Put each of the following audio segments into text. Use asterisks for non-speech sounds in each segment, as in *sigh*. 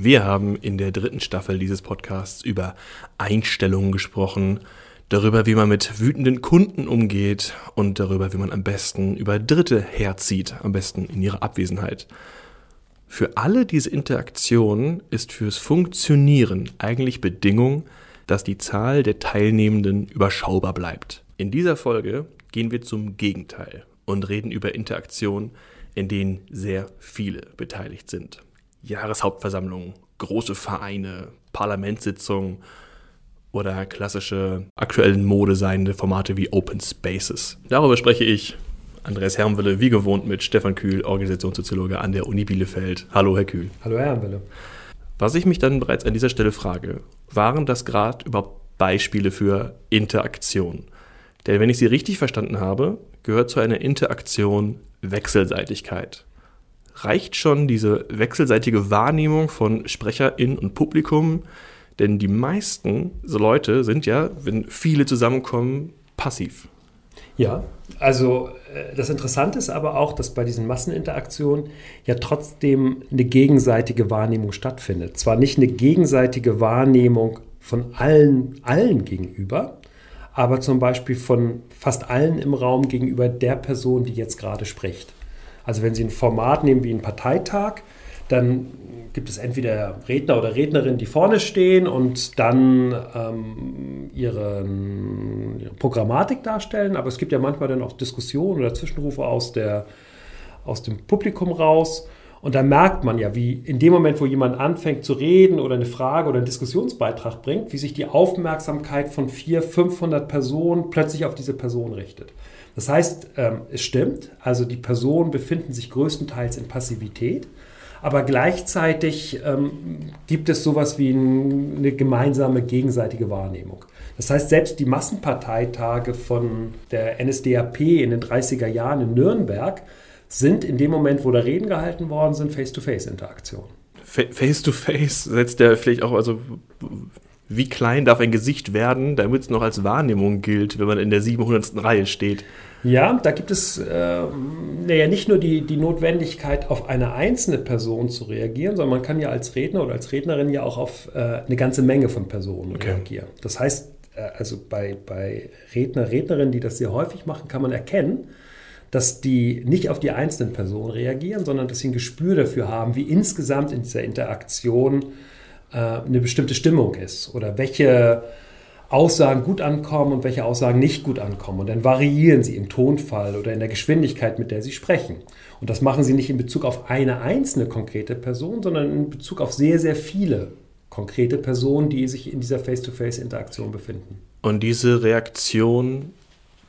Wir haben in der dritten Staffel dieses Podcasts über Einstellungen gesprochen, darüber, wie man mit wütenden Kunden umgeht und darüber, wie man am besten über Dritte herzieht, am besten in ihrer Abwesenheit. Für alle diese Interaktionen ist fürs Funktionieren eigentlich Bedingung, dass die Zahl der Teilnehmenden überschaubar bleibt. In dieser Folge gehen wir zum Gegenteil und reden über Interaktionen, in denen sehr viele beteiligt sind. Jahreshauptversammlungen, große Vereine, Parlamentssitzungen oder klassische aktuellen Mode seiende Formate wie Open Spaces. Darüber spreche ich, Andreas Hermwille, wie gewohnt mit Stefan Kühl, Organisationssoziologe an der Uni Bielefeld. Hallo, Herr Kühl. Hallo, Herr Hermwille. Was ich mich dann bereits an dieser Stelle frage, waren das gerade überhaupt Beispiele für Interaktion? Denn wenn ich Sie richtig verstanden habe, gehört zu einer Interaktion Wechselseitigkeit reicht schon diese wechselseitige Wahrnehmung von Sprecherin und Publikum, denn die meisten so Leute sind ja, wenn viele zusammenkommen, passiv. Ja, also äh, das Interessante ist aber auch, dass bei diesen Masseninteraktionen ja trotzdem eine gegenseitige Wahrnehmung stattfindet. Zwar nicht eine gegenseitige Wahrnehmung von allen, allen gegenüber, aber zum Beispiel von fast allen im Raum gegenüber der Person, die jetzt gerade spricht. Also wenn Sie ein Format nehmen wie einen Parteitag, dann gibt es entweder Redner oder Rednerinnen, die vorne stehen und dann ähm, ihre, ihre, Programmatik darstellen. Aber es gibt ja manchmal dann auch Diskussionen oder Zwischenrufe aus, der, aus dem Publikum raus. Und da merkt man ja, wie in dem Moment, wo jemand anfängt zu reden oder eine Frage oder einen Diskussionsbeitrag bringt, wie sich die Aufmerksamkeit von 400, 500 Personen plötzlich auf diese Person richtet. Das heißt, ähm, es stimmt, also die Personen befinden sich größtenteils in Passivität, aber gleichzeitig ähm, gibt es sowas wie eine gemeinsame gegenseitige Wahrnehmung. Das heißt, selbst die Massenparteitage von der NSDAP in den 30er Jahren in Nürnberg sind in dem Moment, wo da Reden gehalten worden sind, Face-to-Face-Interaktion. Face-to-Face setzt der vielleicht auch, also wie klein darf ein Gesicht werden, damit es noch als Wahrnehmung gilt, wenn man in der 700. Reihe steht? Ja, da gibt es äh, naja, nicht nur die, die Notwendigkeit, auf eine einzelne Person zu reagieren, sondern man kann ja als Redner oder als Rednerin ja auch auf äh, eine ganze Menge von Personen okay. reagieren. Das heißt, äh, also bei, bei Redner, Rednerinnen, die das sehr häufig machen, kann man erkennen, dass die nicht auf die einzelnen Personen reagieren, sondern dass sie ein Gespür dafür haben, wie insgesamt in dieser Interaktion äh, eine bestimmte Stimmung ist oder welche Aussagen gut ankommen und welche Aussagen nicht gut ankommen. Und dann variieren sie im Tonfall oder in der Geschwindigkeit, mit der sie sprechen. Und das machen sie nicht in Bezug auf eine einzelne konkrete Person, sondern in Bezug auf sehr, sehr viele konkrete Personen, die sich in dieser Face-to-Face-Interaktion befinden. Und diese Reaktion,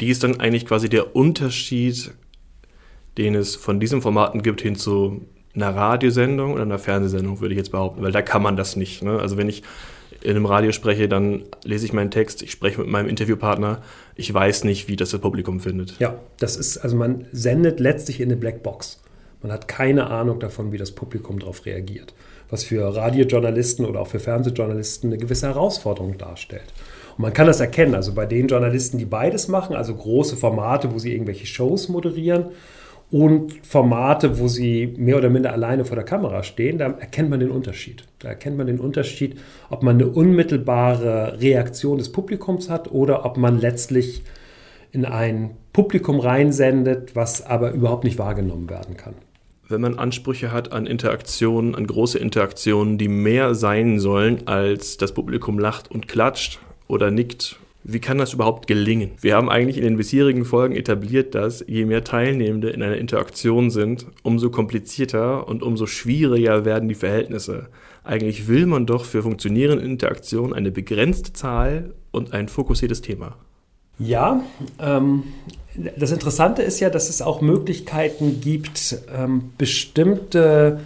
die ist dann eigentlich quasi der Unterschied, den es von diesen Formaten gibt, hin zu einer Radiosendung oder einer Fernsehsendung, würde ich jetzt behaupten, weil da kann man das nicht. Ne? Also wenn ich in einem Radio spreche, dann lese ich meinen Text, ich spreche mit meinem Interviewpartner, ich weiß nicht, wie das das Publikum findet. Ja, das ist, also man sendet letztlich in eine Blackbox. Man hat keine Ahnung davon, wie das Publikum darauf reagiert. Was für Radiojournalisten oder auch für Fernsehjournalisten eine gewisse Herausforderung darstellt. Und man kann das erkennen, also bei den Journalisten, die beides machen, also große Formate, wo sie irgendwelche Shows moderieren und Formate, wo sie mehr oder minder alleine vor der Kamera stehen, da erkennt man den Unterschied. Da erkennt man den Unterschied, ob man eine unmittelbare Reaktion des Publikums hat oder ob man letztlich in ein Publikum reinsendet, was aber überhaupt nicht wahrgenommen werden kann. Wenn man Ansprüche hat an Interaktionen, an große Interaktionen, die mehr sein sollen, als das Publikum lacht und klatscht oder nickt wie kann das überhaupt gelingen? Wir haben eigentlich in den bisherigen Folgen etabliert, dass je mehr Teilnehmende in einer Interaktion sind, umso komplizierter und umso schwieriger werden die Verhältnisse. Eigentlich will man doch für funktionierende Interaktionen eine begrenzte Zahl und ein fokussiertes Thema. Ja, ähm, das Interessante ist ja, dass es auch Möglichkeiten gibt, ähm, bestimmte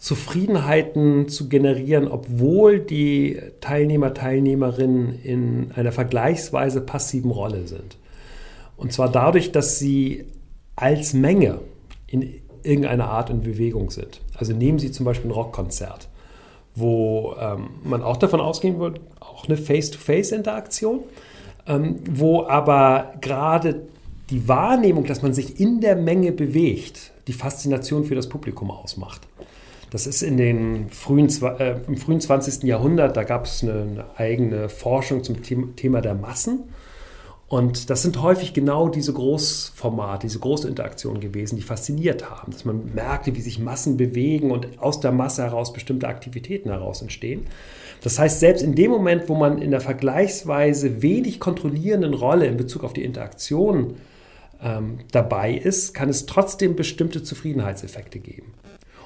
Zufriedenheiten zu generieren, obwohl die Teilnehmer, Teilnehmerinnen in einer vergleichsweise passiven Rolle sind. Und zwar dadurch, dass sie als Menge in irgendeiner Art in Bewegung sind. Also nehmen Sie zum Beispiel ein Rockkonzert, wo ähm, man auch davon ausgehen würde, auch eine Face-to-Face-Interaktion, ähm, wo aber gerade die Wahrnehmung, dass man sich in der Menge bewegt, die Faszination für das Publikum ausmacht. Das ist in den frühen, äh, im frühen 20. Jahrhundert, da gab es eine, eine eigene Forschung zum Thema der Massen. Und das sind häufig genau diese Großformate, diese Großinteraktionen gewesen, die fasziniert haben, dass man merkte, wie sich Massen bewegen und aus der Masse heraus bestimmte Aktivitäten heraus entstehen. Das heißt, selbst in dem Moment, wo man in der vergleichsweise wenig kontrollierenden Rolle in Bezug auf die Interaktion ähm, dabei ist, kann es trotzdem bestimmte Zufriedenheitseffekte geben.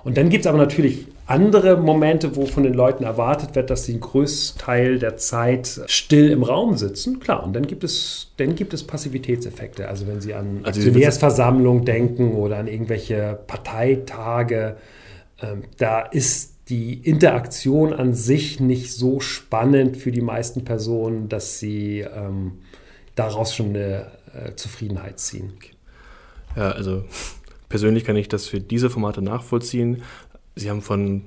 Und dann gibt es aber natürlich andere Momente, wo von den Leuten erwartet wird, dass sie einen größten Teil der Zeit still im Raum sitzen. Klar, und dann gibt es, dann gibt es Passivitätseffekte. Also wenn Sie an also Aktionärsversammlungen denken oder an irgendwelche Parteitage, ähm, da ist die Interaktion an sich nicht so spannend für die meisten Personen, dass sie ähm, daraus schon eine äh, Zufriedenheit ziehen. Ja, also persönlich kann ich das für diese Formate nachvollziehen. Sie haben von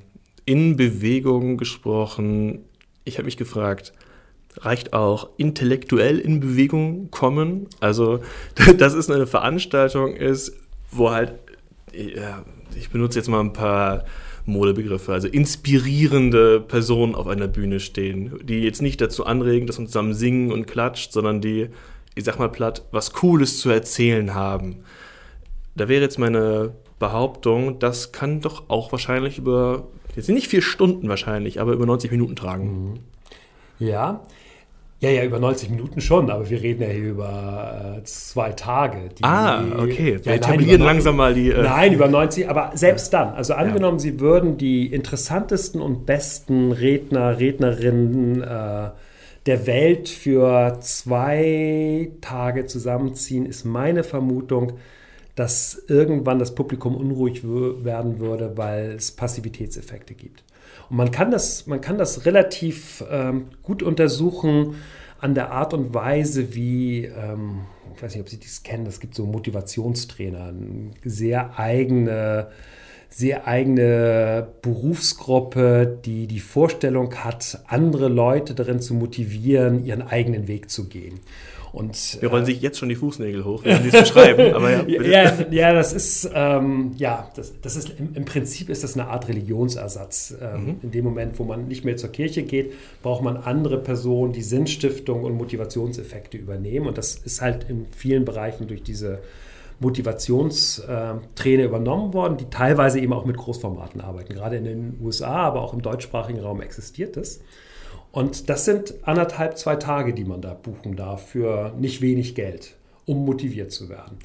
Innenbewegung gesprochen. Ich habe mich gefragt, reicht auch intellektuell in Bewegung kommen? Also, *laughs* dass es eine Veranstaltung ist, wo halt, ich benutze jetzt mal ein paar Modebegriffe, also inspirierende Personen auf einer Bühne stehen, die jetzt nicht dazu anregen, dass man zusammen singen und klatscht, sondern die, ich sag mal platt, was Cooles zu erzählen haben. Da wäre jetzt meine Behauptung, das kann doch auch wahrscheinlich über, jetzt nicht vier Stunden wahrscheinlich, aber über 90 Minuten tragen. Mhm. Ja, ja, ja, über 90 Minuten schon, aber wir reden ja hier über äh, zwei Tage. Die, ah, okay. Wir ja, etablieren langsam mal die. Äh nein, über 90, aber selbst dann. Also angenommen, ja. Sie würden die interessantesten und besten Redner, Rednerinnen äh, der Welt für zwei Tage zusammenziehen, ist meine Vermutung, dass irgendwann das Publikum unruhig werden würde, weil es Passivitätseffekte gibt. Und man kann das, man kann das relativ ähm, gut untersuchen an der Art und Weise, wie, ähm, ich weiß nicht, ob Sie das kennen, es gibt so Motivationstrainer, sehr eigene, sehr eigene Berufsgruppe, die die Vorstellung hat, andere Leute darin zu motivieren, ihren eigenen Weg zu gehen. Und, Wir rollen äh, sich jetzt schon die Fußnägel hoch, wenn Sie es beschreiben. *laughs* Aber ja, ja, ja, das ist, ähm, ja, das, das ist im, im, Prinzip ist das eine Art Religionsersatz. Ähm, mhm. In dem Moment, wo man nicht mehr zur Kirche geht, braucht man andere Personen, die Sinnstiftung und Motivationseffekte übernehmen. Und das ist halt in vielen Bereichen durch diese Motivationstrainer übernommen worden, die teilweise eben auch mit Großformaten arbeiten. Gerade in den USA, aber auch im deutschsprachigen Raum existiert das. Und das sind anderthalb, zwei Tage, die man da buchen darf für nicht wenig Geld, um motiviert zu werden.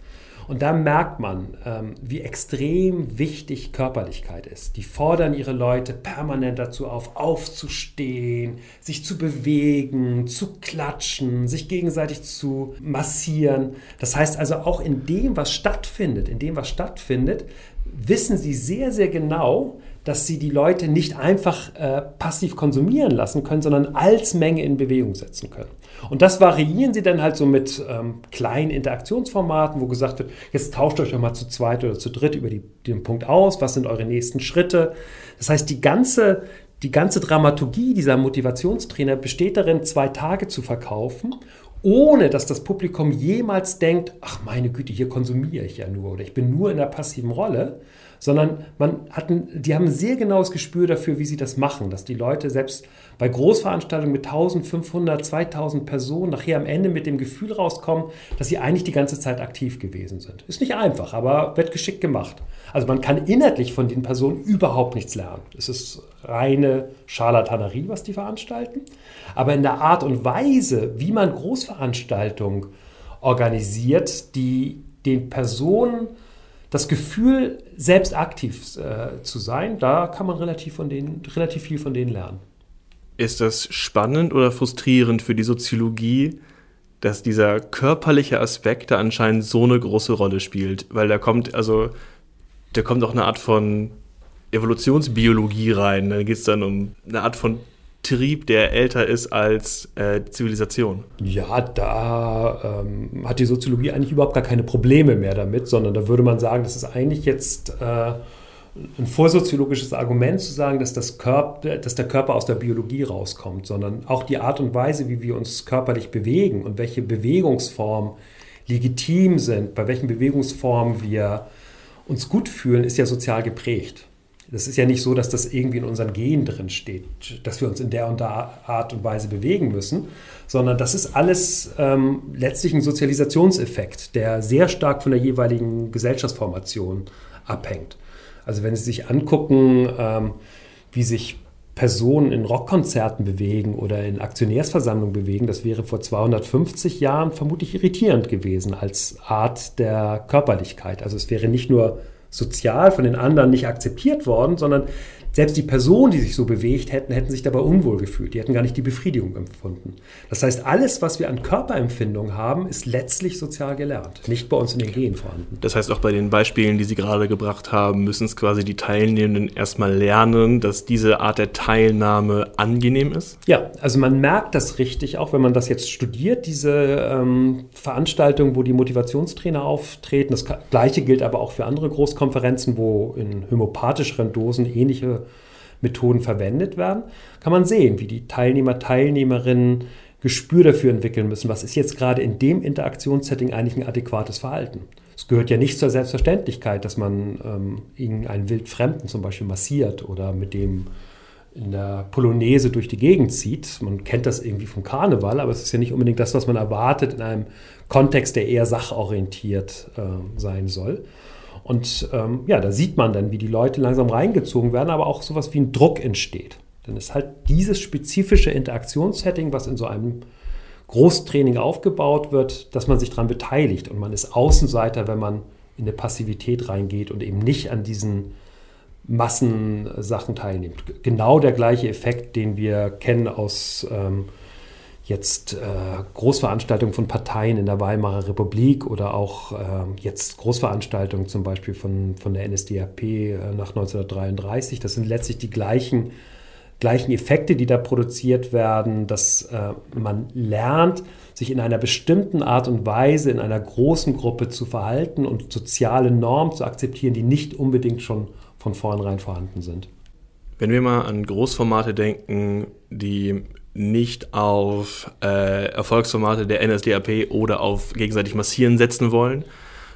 Und da merkt man, ähm, wie extrem wichtig Körperlichkeit ist. Die fordern ihre Leute permanent dazu auf, aufzustehen, sich zu bewegen, zu klatschen, sich gegenseitig zu massieren. Das heißt also auch in dem, was stattfindet, in dem, was stattfindet, wissen sie sehr, sehr genau, dass sie die Leute nicht einfach äh, passiv konsumieren lassen können, sondern als Menge in Bewegung setzen können. Und das variieren sie dann halt so mit ähm, kleinen Interaktionsformaten, wo gesagt wird, jetzt tauscht euch doch mal zu zweit oder zu dritt über die, den Punkt aus, was sind eure nächsten Schritte. Das heißt, die ganze, die ganze Dramaturgie dieser Motivationstrainer besteht darin, zwei Tage zu verkaufen ohne dass das Publikum jemals denkt, ach meine Güte, hier konsumiere ich ja nur oder ich bin nur in der passiven Rolle, sondern man hat ein, die haben ein sehr genaues Gespür dafür, wie sie das machen, dass die Leute selbst bei Großveranstaltungen mit 1500, 2000 Personen nachher am Ende mit dem Gefühl rauskommen, dass sie eigentlich die ganze Zeit aktiv gewesen sind. Ist nicht einfach, aber wird geschickt gemacht. Also man kann inhaltlich von den Personen überhaupt nichts lernen. Es ist reine Scharlatanerie, was die veranstalten. Aber in der Art und Weise, wie man Großveranstaltungen organisiert, die den Personen das Gefühl, selbst aktiv äh, zu sein, da kann man relativ, von denen, relativ viel von denen lernen. Ist das spannend oder frustrierend für die Soziologie, dass dieser körperliche Aspekt da anscheinend so eine große Rolle spielt? Weil da kommt, also, da kommt auch eine Art von Evolutionsbiologie rein. Da geht es dann um eine Art von Trieb, der älter ist als äh, Zivilisation. Ja, da ähm, hat die Soziologie eigentlich überhaupt gar keine Probleme mehr damit, sondern da würde man sagen, das ist eigentlich jetzt äh, ein vorsoziologisches Argument zu sagen, dass, das Körper, dass der Körper aus der Biologie rauskommt, sondern auch die Art und Weise, wie wir uns körperlich bewegen und welche Bewegungsformen legitim sind, bei welchen Bewegungsformen wir uns gut fühlen, ist ja sozial geprägt. Das ist ja nicht so, dass das irgendwie in unseren Genen drin steht, dass wir uns in der und der Art und Weise bewegen müssen, sondern das ist alles ähm, letztlich ein Sozialisationseffekt, der sehr stark von der jeweiligen Gesellschaftsformation abhängt. Also wenn Sie sich angucken, ähm, wie sich Personen in Rockkonzerten bewegen oder in Aktionärsversammlungen bewegen, das wäre vor 250 Jahren vermutlich irritierend gewesen als Art der Körperlichkeit. Also es wäre nicht nur sozial von den anderen nicht akzeptiert worden, sondern selbst die Personen, die sich so bewegt hätten, hätten sich dabei unwohl gefühlt. Die hätten gar nicht die Befriedigung empfunden. Das heißt, alles, was wir an Körperempfindung haben, ist letztlich sozial gelernt, nicht bei uns in den Genen vorhanden. Das heißt, auch bei den Beispielen, die Sie gerade gebracht haben, müssen es quasi die Teilnehmenden erstmal lernen, dass diese Art der Teilnahme angenehm ist? Ja, also man merkt das richtig, auch wenn man das jetzt studiert, diese ähm, Veranstaltungen, wo die Motivationstrainer auftreten. Das Gleiche gilt aber auch für andere Großkonferenzen, wo in homöopathischeren Dosen ähnliche Methoden verwendet werden, kann man sehen, wie die Teilnehmer, Teilnehmerinnen Gespür dafür entwickeln müssen, was ist jetzt gerade in dem Interaktionssetting eigentlich ein adäquates Verhalten. Es gehört ja nicht zur Selbstverständlichkeit, dass man ähm, irgendeinen Wildfremden zum Beispiel massiert oder mit dem in der Polonaise durch die Gegend zieht. Man kennt das irgendwie vom Karneval, aber es ist ja nicht unbedingt das, was man erwartet in einem Kontext, der eher sachorientiert äh, sein soll. Und ähm, ja, da sieht man dann, wie die Leute langsam reingezogen werden, aber auch sowas wie ein Druck entsteht. Denn es ist halt dieses spezifische Interaktionssetting, was in so einem Großtraining aufgebaut wird, dass man sich daran beteiligt und man ist Außenseiter, wenn man in eine Passivität reingeht und eben nicht an diesen Massensachen teilnimmt. Genau der gleiche Effekt, den wir kennen aus ähm, jetzt äh, Großveranstaltungen von Parteien in der Weimarer Republik oder auch äh, jetzt Großveranstaltungen zum Beispiel von, von der NSDAP äh, nach 1933. Das sind letztlich die gleichen, gleichen Effekte, die da produziert werden, dass äh, man lernt, sich in einer bestimmten Art und Weise in einer großen Gruppe zu verhalten und soziale Normen zu akzeptieren, die nicht unbedingt schon von vornherein vorhanden sind. Wenn wir mal an Großformate denken, die nicht auf äh, Erfolgsformate der NSDAP oder auf gegenseitig Massieren setzen wollen,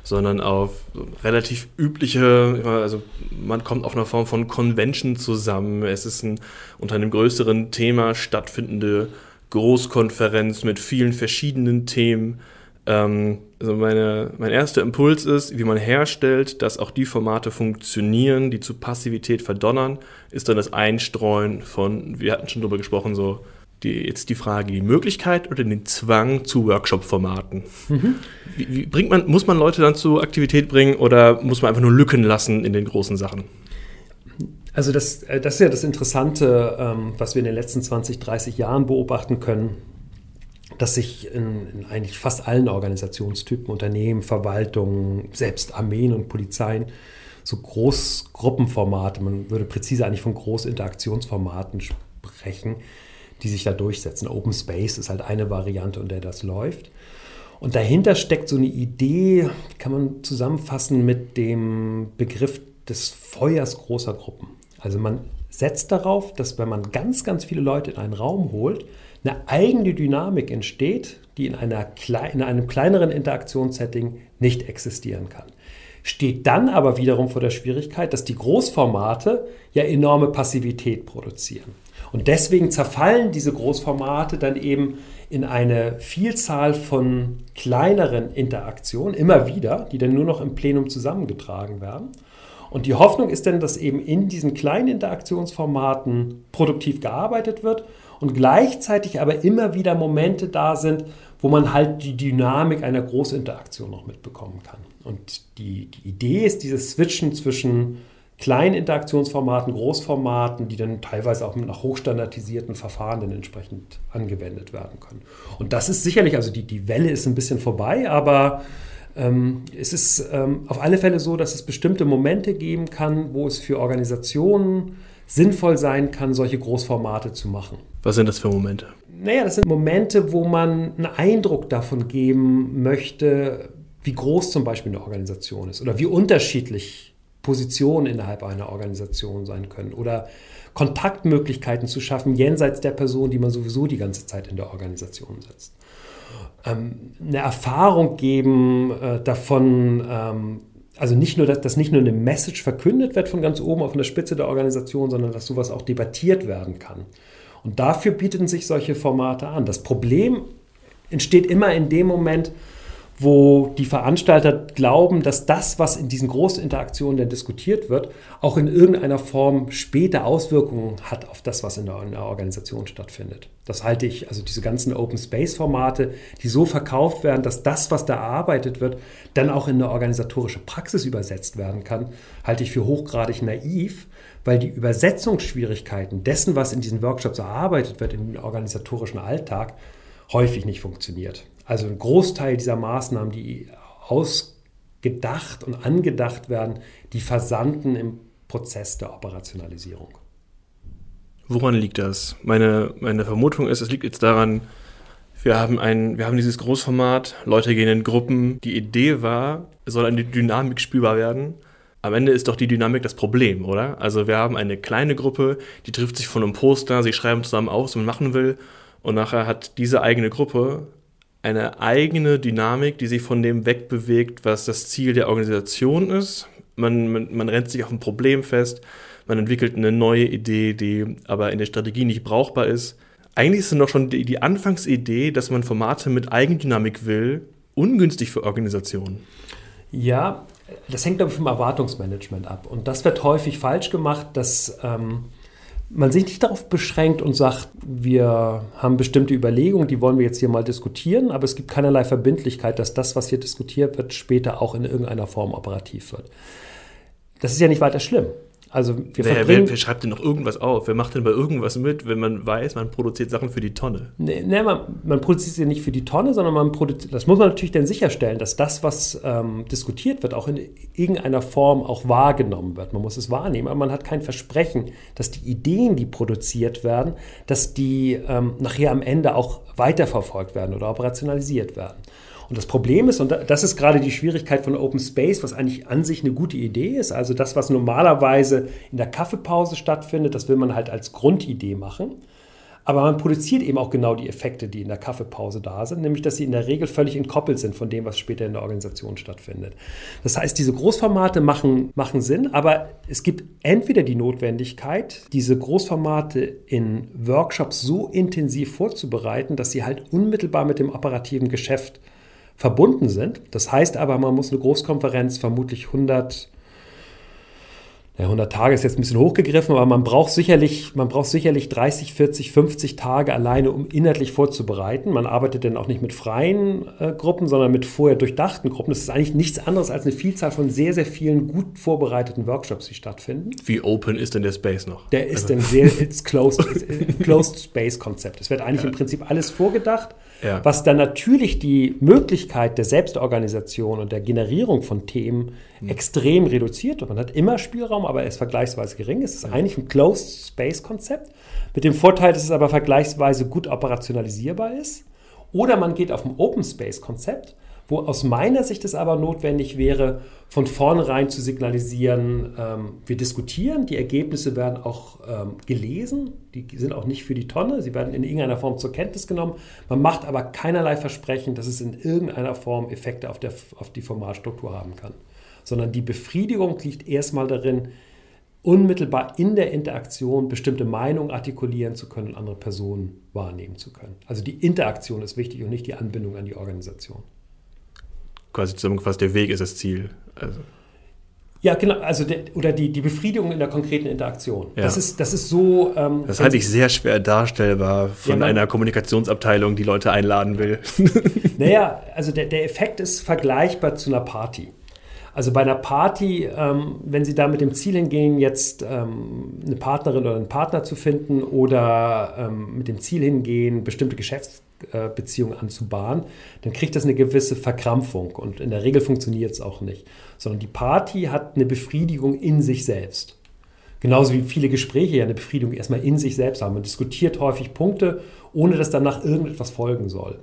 sondern auf relativ übliche, also man kommt auf einer Form von Convention zusammen. Es ist ein unter einem größeren Thema stattfindende Großkonferenz mit vielen verschiedenen Themen. Ähm, also meine, mein erster Impuls ist, wie man herstellt, dass auch die Formate funktionieren, die zu Passivität verdonnern, ist dann das Einstreuen von, wir hatten schon drüber gesprochen, so die, jetzt die Frage, die Möglichkeit oder den Zwang zu Workshop-Formaten. Mhm. Wie, wie bringt man, muss man Leute dann zur Aktivität bringen oder muss man einfach nur Lücken lassen in den großen Sachen? Also das, äh, das ist ja das Interessante, ähm, was wir in den letzten 20, 30 Jahren beobachten können, dass sich in, in eigentlich fast allen Organisationstypen, Unternehmen, Verwaltungen, selbst Armeen und Polizeien, so Großgruppenformate, man würde präzise eigentlich von Großinteraktionsformaten sprechen, die sich da durchsetzen. Open Space ist halt eine Variante, unter der das läuft. Und dahinter steckt so eine Idee, kann man zusammenfassen mit dem Begriff des Feuers großer Gruppen. Also man setzt darauf, dass wenn man ganz, ganz viele Leute in einen Raum holt, eine eigene Dynamik entsteht, die in, einer, in einem kleineren Interaktionssetting nicht existieren kann. Steht dann aber wiederum vor der Schwierigkeit, dass die Großformate ja enorme Passivität produzieren. Und deswegen zerfallen diese Großformate dann eben in eine Vielzahl von kleineren Interaktionen immer wieder, die dann nur noch im Plenum zusammengetragen werden. Und die Hoffnung ist dann, dass eben in diesen kleinen Interaktionsformaten produktiv gearbeitet wird und gleichzeitig aber immer wieder Momente da sind, wo man halt die Dynamik einer Großinteraktion noch mitbekommen kann. Und die, die Idee ist dieses Switchen zwischen kleinen Interaktionsformaten, Großformaten, die dann teilweise auch nach hochstandardisierten Verfahren dann entsprechend angewendet werden können. Und das ist sicherlich, also die, die Welle ist ein bisschen vorbei, aber ähm, es ist ähm, auf alle Fälle so, dass es bestimmte Momente geben kann, wo es für Organisationen sinnvoll sein kann, solche Großformate zu machen. Was sind das für Momente? Naja, das sind Momente, wo man einen Eindruck davon geben möchte, wie groß zum Beispiel eine Organisation ist oder wie unterschiedlich Positionen innerhalb einer Organisation sein können oder Kontaktmöglichkeiten zu schaffen jenseits der Person, die man sowieso die ganze Zeit in der Organisation sitzt. Ähm, eine Erfahrung geben äh, davon, ähm, Also nicht nur, dass, dass nicht nur eine Message verkündet wird von ganz oben auf der Spitze der Organisation, sondern dass sowas auch debattiert werden kann. Und dafür bieten sich solche Formate an. Das Problem entsteht immer in dem Moment, wo die Veranstalter glauben, dass das, was in diesen großen Interaktionen denn diskutiert wird, auch in irgendeiner Form später Auswirkungen hat auf das, was in der, in der Organisation stattfindet. Das halte ich, also diese ganzen Open Space Formate, die so verkauft werden, dass das, was da erarbeitet wird, dann auch in eine organisatorische Praxis übersetzt werden kann, halte ich für hochgradig naiv, weil die Übersetzungsschwierigkeiten dessen, was in diesen Workshops erarbeitet wird, in den organisatorischen Alltag, häufig nicht funktioniert. Also ein Großteil dieser Maßnahmen, die ausgedacht und angedacht werden, die versanden im Prozess der Operationalisierung. Woran liegt das? Meine, meine Vermutung ist, es liegt jetzt daran, wir haben, ein, wir haben dieses Großformat, Leute gehen in Gruppen. Die Idee war, es soll eine Dynamik spürbar werden. Am Ende ist doch die Dynamik das Problem, oder? Also wir haben eine kleine Gruppe, die trifft sich von einem Poster, sie schreiben zusammen auf, was man machen will. Und nachher hat diese eigene Gruppe eine eigene Dynamik, die sich von dem wegbewegt, was das Ziel der Organisation ist. Man, man, man rennt sich auf ein Problem fest, man entwickelt eine neue Idee, die aber in der Strategie nicht brauchbar ist. Eigentlich ist es noch schon die, die Anfangsidee, dass man Formate mit Eigendynamik will, ungünstig für Organisationen. Ja, das hängt, ich, vom Erwartungsmanagement ab. Und das wird häufig falsch gemacht, dass ähm, man sich nicht darauf beschränkt und sagt, wir haben bestimmte Überlegungen, die wollen wir jetzt hier mal diskutieren, aber es gibt keinerlei Verbindlichkeit, dass das, was hier diskutiert wird, später auch in irgendeiner Form operativ wird. Das ist ja nicht weiter schlimm. Also wir wer, wer, wer, schreibt denn noch irgendwas auf? Wer macht denn bei irgendwas mit, wenn man weiß, man produziert Sachen für die Tonne? Nee, nee man, man, produziert sie nicht für die Tonne, sondern man produziert, das muss man natürlich dann sicherstellen, dass das, was ähm, diskutiert wird, auch in irgendeiner Form auch wahrgenommen wird. Man muss es wahrnehmen, aber man hat kein Versprechen, dass die Ideen, die produziert werden, dass die ähm, nachher am Ende auch weiterverfolgt werden oder operationalisiert werden. Und das Problem ist, und das ist gerade die Schwierigkeit von Open Space, was eigentlich an sich eine gute Idee ist, also das, was normalerweise in der Kaffeepause stattfindet, das will man halt als Grundidee machen. Aber man produziert eben auch genau die Effekte, die in der Kaffeepause da sind, nämlich dass sie in der Regel völlig entkoppelt sind von dem, was später in der Organisation stattfindet. Das heißt, diese Großformate machen, machen Sinn, aber es gibt entweder die Notwendigkeit, diese Großformate in Workshops so intensiv vorzubereiten, dass sie halt unmittelbar mit dem operativen Geschäft verbunden sind. Das heißt aber, man muss eine Großkonferenz vermutlich 100 ja, 100 Tage ist jetzt ein bisschen hochgegriffen, aber man braucht sicherlich, man braucht sicherlich 30, 40, 50 Tage alleine, um inhaltlich vorzubereiten. Man arbeitet dann auch nicht mit freien äh, Gruppen, sondern mit vorher durchdachten Gruppen. Das ist eigentlich nichts anderes als eine Vielzahl von sehr, sehr vielen gut vorbereiteten Workshops, die stattfinden. Wie open ist denn der Space noch? Der ist also. dann sehr, *laughs* it's closed, it's closed Space Konzept. Es wird eigentlich ja. im Prinzip alles vorgedacht ja. was dann natürlich die Möglichkeit der Selbstorganisation und der Generierung von Themen mhm. extrem reduziert. Und man hat immer Spielraum, aber er ist vergleichsweise gering. Es ist ja. eigentlich ein Closed Space Konzept mit dem Vorteil, dass es aber vergleichsweise gut operationalisierbar ist. Oder man geht auf ein Open Space Konzept wo aus meiner Sicht es aber notwendig wäre, von vornherein zu signalisieren, ähm, wir diskutieren, die Ergebnisse werden auch ähm, gelesen, die sind auch nicht für die Tonne, sie werden in irgendeiner Form zur Kenntnis genommen. Man macht aber keinerlei Versprechen, dass es in irgendeiner Form Effekte auf, der, auf die Formatstruktur haben kann, sondern die Befriedigung liegt erstmal darin, unmittelbar in der Interaktion bestimmte Meinungen artikulieren zu können und andere Personen wahrnehmen zu können. Also die Interaktion ist wichtig und nicht die Anbindung an die Organisation quasi zusammengefasst, der Weg ist das Ziel. Also. Ja, genau, also der, oder die, die Befriedigung in der konkreten Interaktion. Ja. Das, ist, das ist so. Ähm, das halte ich sehr schwer darstellbar von ja, einer Kommunikationsabteilung, die Leute einladen will. *laughs* Naja, also der, der Effekt ist vergleichbar zu einer Party. Also bei einer Party, ähm, wenn Sie da mit dem Ziel hingehen, jetzt ähm, eine Partnerin oder einen Partner zu finden oder ähm, mit dem Ziel hingehen, bestimmte Geschäftsbeziehungen anzubahnen, dann kriegt das eine gewisse Verkrampfung und in der Regel funktioniert es auch nicht. Sondern die Party hat eine Befriedigung in sich selbst. Genauso wie viele Gespräche ja eine Befriedigung erstmal in sich selbst haben. Man diskutiert häufig Punkte, ohne dass danach irgendetwas folgen soll.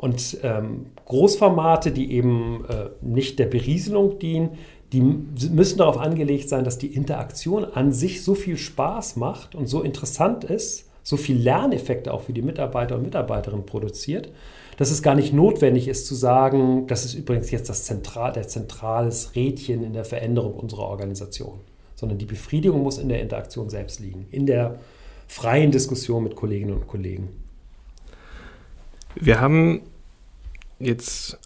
Und ähm, Großformate, die eben äh, nicht der Berieselung dienen, die müssen darauf angelegt sein, dass die Interaktion an sich so viel Spaß macht und so interessant ist so viel Lerneffekte auch für die Mitarbeiter und Mitarbeiterinnen produziert, dass es gar nicht notwendig ist zu sagen, das ist übrigens jetzt das Zentral, der zentrales Rädchen in der Veränderung unserer Organisation, sondern die Befriedigung muss in der Interaktion selbst liegen, in der freien Diskussion mit Kolleginnen und Kollegen. Wir haben jetzt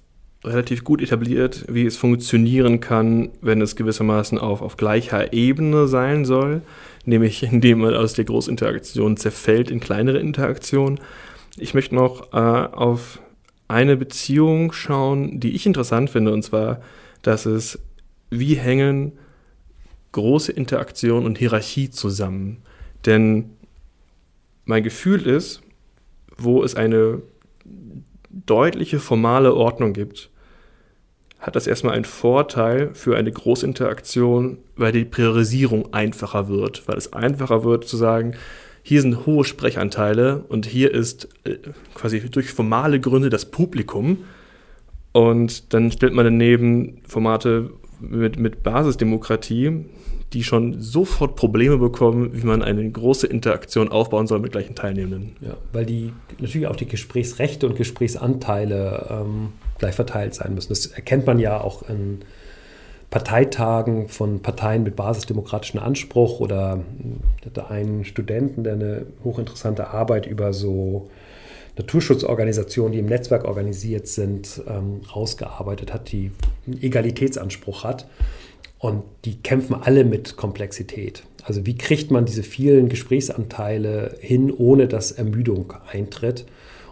relativ gut etabliert, wie es funktionieren kann, wenn es gewissermaßen auf, auf gleicher Ebene sein soll, nämlich *laughs* indem man aus der Großinteraktion zerfällt in kleinere Interaktionen. Ich möchte noch äh, auf eine Beziehung schauen, die ich interessant finde, und zwar, dass es, wie hängen große Interaktion und Hierarchie zusammen. Denn mein Gefühl ist, wo es eine deutliche formale Ordnung gibt, hat das erstmal einen Vorteil für eine Großinteraktion, weil die Priorisierung einfacher wird, weil es einfacher wird zu sagen, hier sind hohe Sprechanteile und hier ist äh, quasi durch formale Gründe das Publikum. Und dann stellt man daneben Formate mit, mit Basisdemokratie, die schon sofort Probleme bekommen, wie man eine große Interaktion aufbauen soll mit gleichen Teilnehmenden. Ja, weil die natürlich auch die Gesprächsrechte und Gesprächsanteile ähm, gleich verteilt sein müssen. Das erkennt man ja auch in Parteitagen von Parteien mit basisdemokratischen Anspruch oder ich hatte einen Studenten, der eine hochinteressante Arbeit über so Naturschutzorganisationen, die im Netzwerk organisiert sind, ähm, rausgearbeitet hat, die einen Egalitätsanspruch hat. Und die kämpfen alle mit Komplexität. Also wie kriegt man diese vielen Gesprächsanteile hin, ohne dass Ermüdung eintritt?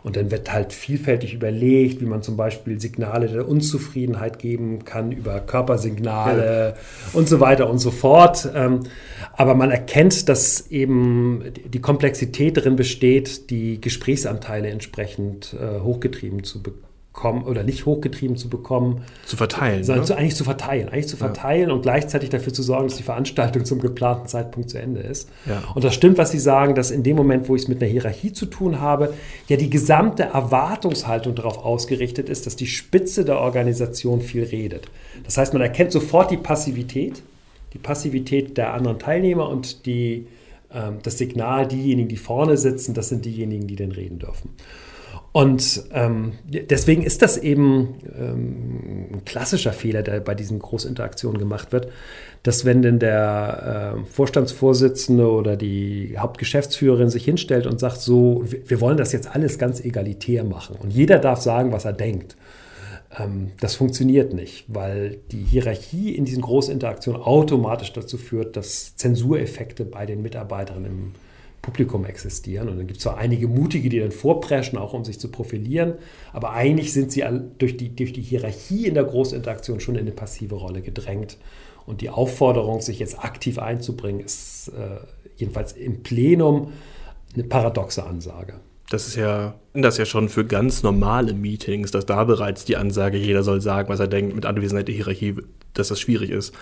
Und dann wird halt vielfältig überlegt, wie man zum Beispiel Signale der Unzufriedenheit geben kann über Körpersignale ja. und so weiter und so fort. Ähm, aber man erkennt, dass eben die Komplexität darin besteht, die Gesprächsanteile entsprechend äh, hochgetrieben zu bekommen bekommen oder nicht hochgetrieben zu bekommen. Zu verteilen. Sondern ne? zu, eigentlich zu verteilen. Eigentlich zu verteilen ja. und gleichzeitig dafür zu sorgen, dass die Veranstaltung zum geplanten Zeitpunkt zu Ende ist. Ja. Und das stimmt, was Sie sagen, dass in dem Moment, wo ich es mit einer Hierarchie zu tun habe, ja die gesamte Erwartungshaltung darauf ausgerichtet ist, dass die Spitze der Organisation viel redet. Das heißt, man erkennt sofort die Passivität, die Passivität der anderen Teilnehmer und die, ähm, das Signal, diejenigen, die vorne sitzen, das sind diejenigen, die denn reden dürfen. Und ähm, deswegen ist das eben ähm, ein klassischer Fehler, der bei diesen Großinteraktionen gemacht wird, dass wenn denn der äh, Vorstandsvorsitzende oder die Hauptgeschäftsführerin sich hinstellt und sagt, so, wir, wollen das jetzt alles ganz egalitär machen und jeder darf sagen, was er denkt. Ähm, das funktioniert nicht, weil die Hierarchie in diesen Großinteraktionen automatisch dazu führt, dass Zensureffekte bei den Mitarbeiterinnen im Publikum existieren. Und dann gibt es zwar einige Mutige, die dann vorpreschen, auch um sich zu profilieren, aber eigentlich sind sie durch die, durch die Hierarchie in der Großinteraktion schon in eine passive Rolle gedrängt. Und die Aufforderung, sich jetzt aktiv einzubringen, ist äh, jedenfalls im Plenum eine paradoxe Ansage. Das ist ja, das ist ja schon für ganz normale Meetings, dass da bereits die Ansage, jeder soll sagen, was er denkt, mit Anwesenheit der Hierarchie, dass das schwierig ist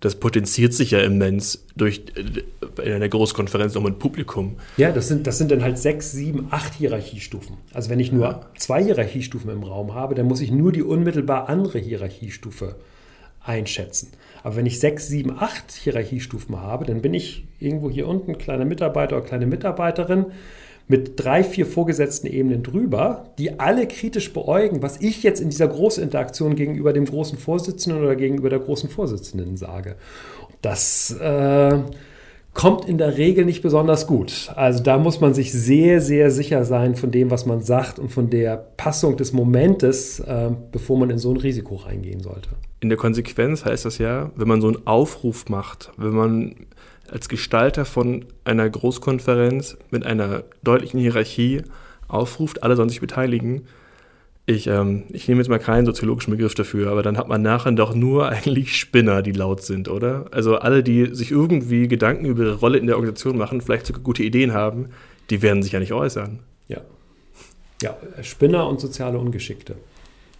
das potenziert sich ja immens durch äh, in einer Großkonferenz auch mit Publikum. Ja, das sind, das sind dann halt sechs, sieben, acht Hierarchiestufen. Also wenn ich nur zwei Hierarchiestufen im Raum habe, dann muss ich nur die unmittelbar andere Hierarchiestufe einschätzen. Aber wenn ich sechs, sieben, acht Hierarchiestufen habe, dann bin ich irgendwo hier unten kleiner Mitarbeiter oder kleine Mitarbeiterin mit drei, vier vorgesetzten Ebenen drüber, die alle kritisch beäugen, was ich jetzt in dieser Großinteraktion gegenüber dem großen Vorsitzenden oder gegenüber der großen Vorsitzenden sage. Das äh, kommt in der Regel nicht besonders gut. Also da muss man sich sehr, sehr sicher sein von dem, was man sagt und von der Passung des Momentes, äh, bevor man in so ein Risiko reingehen sollte. In der Konsequenz heißt das ja, wenn man so einen Aufruf macht, wenn man als Gestalter von einer Großkonferenz mit einer deutlichen Hierarchie aufruft, alle sollen sich beteiligen. Ich, ähm, ich nehme jetzt mal keinen soziologischen Begriff dafür, aber dann hat man nachher doch nur *laughs* eigentlich Spinner, die laut sind, oder? Also alle, die sich irgendwie Gedanken über ihre Rolle in der Organisation machen, vielleicht sogar gute Ideen haben, die werden sich ja nicht äußern. Ja. Ja, Spinner und soziale Ungeschickte.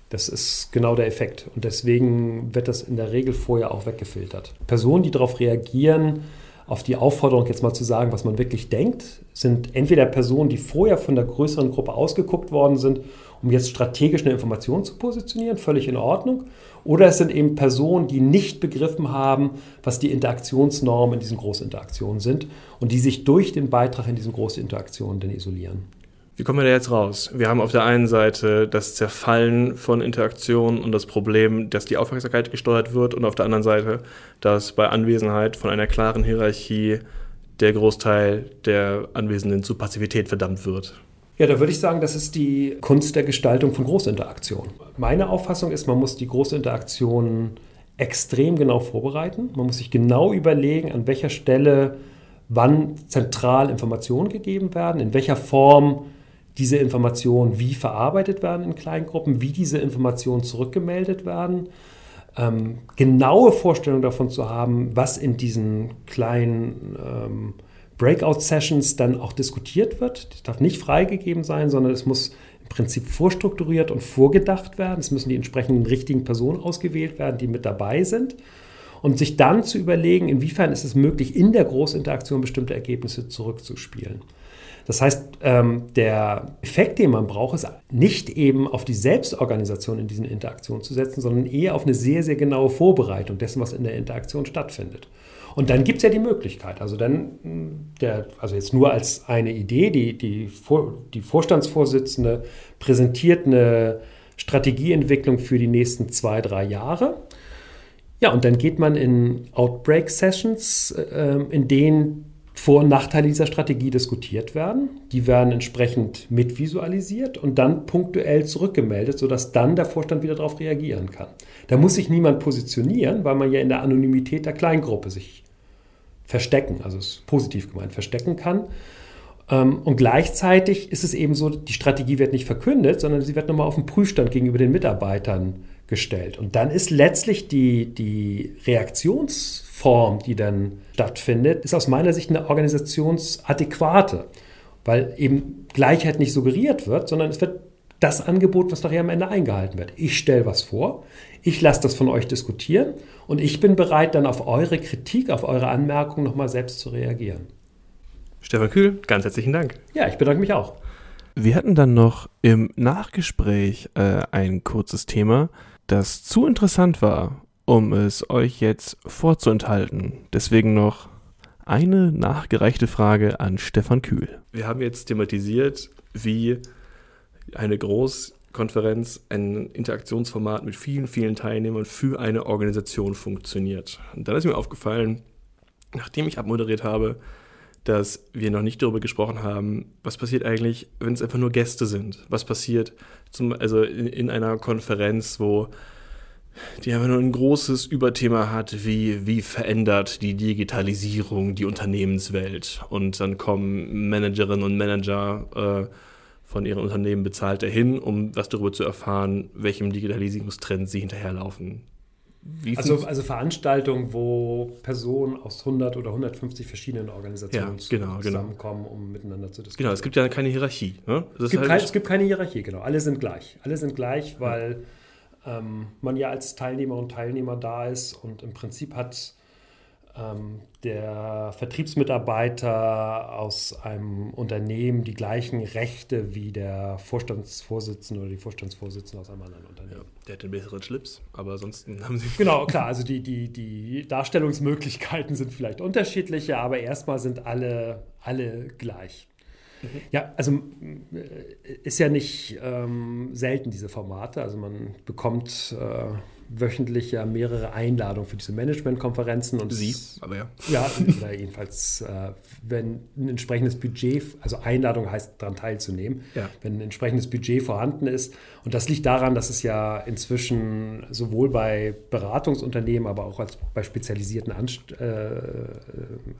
Das ist genau der Effekt. Und deswegen wird das in der Regel vorher auch weggefiltert. Personen, die darauf reagieren, auf die Aufforderung, jetzt mal zu sagen, was man wirklich denkt, sind entweder Personen, die vorher von der größeren Gruppe ausgeguckt worden sind, um jetzt strategisch eine Information zu positionieren, völlig in Ordnung. Oder es sind eben Personen, die nicht begriffen haben, was die Interaktionsnormen in diesen Großinteraktionen sind und die sich durch den Beitrag in diesen Großinteraktionen dann isolieren. Wie kommen wir da jetzt raus? Wir haben auf der einen Seite das Zerfallen von Interaktionen und das Problem, dass die Aufmerksamkeit gesteuert wird und auf der anderen Seite, dass bei Anwesenheit von einer klaren Hierarchie der Großteil der Anwesenden zu Passivität verdammt wird. Ja, da würde ich sagen, das ist die Kunst der Gestaltung von Großinteraktionen. Meine Auffassung ist, man muss die Großinteraktionen extrem genau vorbereiten. Man muss sich genau überlegen, an welcher Stelle wann zentral Informationen gegeben werden, in welcher Form diese Informationen wie verarbeitet werden in Kleingruppen, wie diese Informationen zurückgemeldet werden. Ähm, genaue Vorstellungen davon zu haben, was in diesen kleinen ähm, Breakout-Sessions dann auch diskutiert wird. Das darf nicht freigegeben sein, sondern es muss im Prinzip vorstrukturiert und vorgedacht werden. Es müssen die entsprechenden richtigen Personen ausgewählt werden, die mit dabei sind. Und sich dann zu überlegen, inwiefern ist es möglich, in der Großinteraktion bestimmte Ergebnisse zurückzuspielen. Das heißt, ähm, der Effekt, den man braucht, ist nicht eben auf die Selbstorganisation in diesen Interaktionen zu setzen, sondern eher auf eine sehr, sehr genaue Vorbereitung dessen, was in der Interaktion stattfindet. Und dann gibt es ja die Möglichkeit, also dann, der, also jetzt nur als eine Idee, die, die, Vor, die Vorstandsvorsitzende präsentiert eine Strategieentwicklung für die nächsten zwei, drei Jahre. Ja, und dann geht man in Outbreak-Sessions, äh, in denen vor- und Nachteile dieser Strategie diskutiert werden. Die werden entsprechend mitvisualisiert und dann punktuell zurückgemeldet, sodass dann der Vorstand wieder darauf reagieren kann. Da muss sich niemand positionieren, weil man ja in der Anonymität der Kleingruppe sich verstecken, also es ist positiv gemeint, verstecken kann. Ähm, und gleichzeitig ist es eben so, die Strategie wird nicht verkündet, sondern sie wird nochmal auf den Prüfstand gegenüber den Mitarbeitern gestellt. Und dann ist letztlich die, die Reaktions- Form, die dann stattfindet, ist aus meiner Sicht eine organisationsadäquate, weil eben Gleichheit nicht suggeriert wird, sondern es wird das Angebot, was nachher am Ende eingehalten wird. Ich stelle was vor, ich lasse das von euch diskutieren und ich bin bereit, dann auf eure Kritik, auf eure Anmerkungen nochmal selbst zu reagieren. Stefan Kühl, ganz herzlichen Dank. Ja, ich bedanke mich auch. Wir hatten dann noch im Nachgespräch äh, ein kurzes Thema, das zu interessant war um es euch jetzt vorzuenthalten. Deswegen noch eine nachgereichte Frage an Stefan Kühl. Wir haben jetzt thematisiert, wie eine Großkonferenz, ein Interaktionsformat mit vielen, vielen Teilnehmern für eine Organisation funktioniert. Und dann ist mir aufgefallen, nachdem ich abmoderiert habe, dass wir noch nicht darüber gesprochen haben, was passiert eigentlich, wenn es einfach nur Gäste sind. Was passiert zum, also in, in einer Konferenz, wo die einfach nur ein großes Überthema hat, wie, wie verändert die Digitalisierung die Unternehmenswelt. Und dann kommen Managerinnen und Manager äh, von ihren Unternehmen bezahlt dahin, um was darüber zu erfahren, welchem Digitalisierungstrend sie hinterherlaufen. Also, also, Veranstaltungen, wo Personen aus 100 oder 150 verschiedenen Organisationen ja, genau, genau. zusammenkommen, genau. um miteinander zu diskutieren. Genau, es gibt ja keine Hierarchie. Ne? Es, gibt halt kein, es, gibt keine Hierarchie, genau. Alle sind gleich. Alle sind gleich, weil... Ähm, man ja als Teilnehmer und Teilnehmer da ist und im Prinzip hat ähm, der Vertriebsmitarbeiter aus einem Unternehmen die gleichen Rechte wie der Vorstandsvorsitzende oder die Vorstandsvorsitzende aus einem anderen Unternehmen. Ja, der hat den besseren Schlips, aber ansonsten *laughs* haben sie. Genau, klar, also die, die, die Darstellungsmöglichkeiten sind vielleicht unterschiedliche, aber erstmal sind alle, alle gleich. Mhm. Ja, also äh, ist ja nicht ähm, selten diese Formate. Also man bekommt äh, wöchentlich ja mehrere Einladungen für diese Managementkonferenzen. Und Sie, aber ja. Ja, *laughs* oder jedenfalls, äh, wenn ein entsprechendes Budget, also Einladung heißt daran teilzunehmen, ja. wenn ein entsprechendes Budget vorhanden ist. Und das liegt daran, dass es ja inzwischen sowohl bei Beratungsunternehmen, aber auch als bei spezialisierten Anst äh,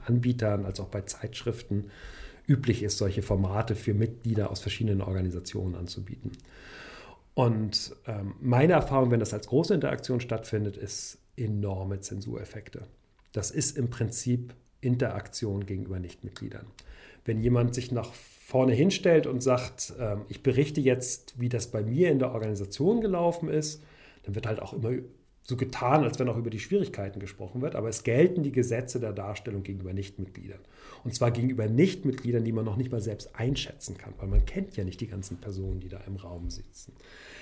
Anbietern als auch bei Zeitschriften üblich ist, solche Formate für Mitglieder aus verschiedenen Organisationen anzubieten. Und ähm, meine Erfahrung, wenn das als große Interaktion stattfindet, ist enorme Zensureffekte. Das ist im Prinzip Interaktion gegenüber Nichtmitgliedern. Wenn jemand sich nach vorne hinstellt und sagt, ähm, ich berichte jetzt, wie das bei mir in der Organisation gelaufen ist, dann wird halt auch immer so getan, als wenn auch über die Schwierigkeiten gesprochen wird, aber es gelten die Gesetze der Darstellung gegenüber Nichtmitgliedern. Und zwar gegenüber Nichtmitgliedern, die man noch nicht mal selbst einschätzen kann, weil man kennt ja nicht die ganzen Personen, die da im Raum sitzen.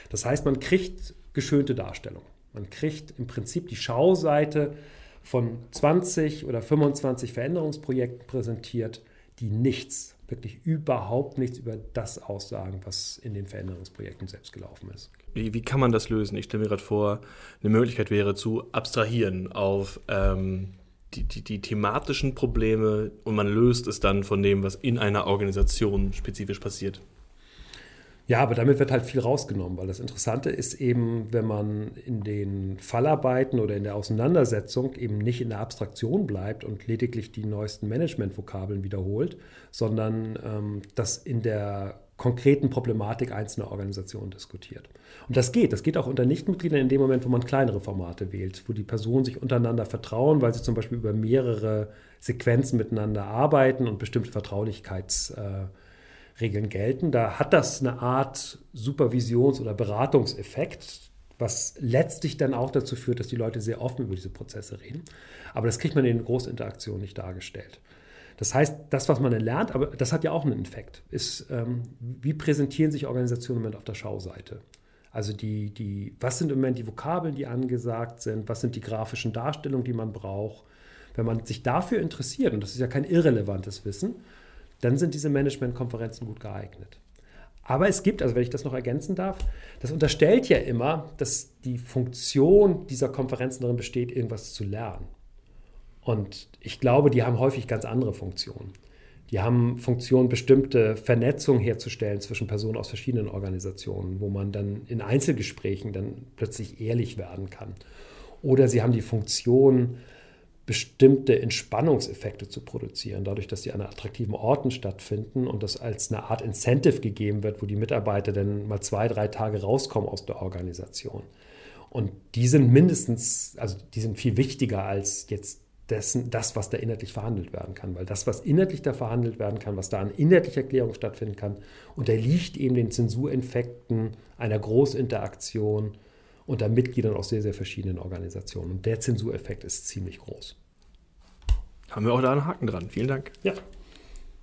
Das heißt, man kriegt geschönte Darstellung. Man kriegt im Prinzip die Schauseite von 20 oder 25 Veränderungsprojekten präsentiert, die nichts, wirklich überhaupt nichts über das aussagen, was in den Veränderungsprojekten selbst gelaufen ist. Wie, wie kann man das lösen? Ich stelle mir gerade vor, eine Möglichkeit wäre zu abstrahieren auf ähm, die, die, die thematischen Probleme und man löst es dann von dem, was in einer Organisation spezifisch passiert. Ja, aber damit wird halt viel rausgenommen, weil das Interessante ist eben, wenn man in den Fallarbeiten oder in der Auseinandersetzung eben nicht in der Abstraktion bleibt und lediglich die neuesten Management-Vokabeln wiederholt, sondern ähm, das in der konkreten Problematik einzelner Organisationen diskutiert. Und das geht. Das geht auch unter Nichtmitgliedern in dem Moment, wo man kleinere Formate wählt, wo die Personen sich untereinander vertrauen, weil sie zum Beispiel über mehrere Sequenzen miteinander arbeiten und bestimmte Vertraulichkeits- äh, Regeln gelten. Da hat das eine Art Supervisions- oder Beratungseffekt, was letztlich dann auch dazu führt, dass die Leute sehr offen über diese Prozesse reden. Aber das kriegt man in Großinteraktionen nicht dargestellt. Das heißt, das, was man lernt, aber das hat ja auch einen Effekt, ist, ähm, wie präsentieren sich Organisationen im Moment auf der Schauseite? Also die, die, was sind im Moment die Vokabeln, die angesagt sind? Was sind die grafischen Darstellungen, die man braucht? Wenn man sich dafür interessiert, und das ist ja kein irrelevantes Wissen, dann sind diese Managementkonferenzen gut geeignet. Aber es gibt, also wenn ich das noch ergänzen darf, das unterstellt ja immer, dass die Funktion dieser Konferenzen darin besteht, irgendwas zu lernen. Und ich glaube, die haben häufig ganz andere Funktionen. Die haben Funktion, bestimmte Vernetzung herzustellen zwischen Personen aus verschiedenen Organisationen, wo man dann in Einzelgesprächen dann plötzlich ehrlich werden kann. Oder sie haben die Funktion, bestimmte Entspannungseffekte zu produzieren, dadurch, dass sie an attraktiven Orten stattfinden und das als eine Art Incentive gegeben wird, wo die Mitarbeiter dann mal zwei, drei Tage rauskommen aus der Organisation. Und die sind mindestens, also die sind viel wichtiger als jetzt dessen, das, was da inhaltlich verhandelt werden kann. Weil das, was inhaltlich da verhandelt werden kann, was da an inhaltlicher Erklärung stattfinden kann, unterliegt eben den Zensureffekten einer Großinteraktion unter Mitgliedern aus sehr, sehr verschiedenen Organisationen. Und der Zensureffekt ist ziemlich groß. Haben wir auch da einen Haken dran. Vielen Dank. Ja.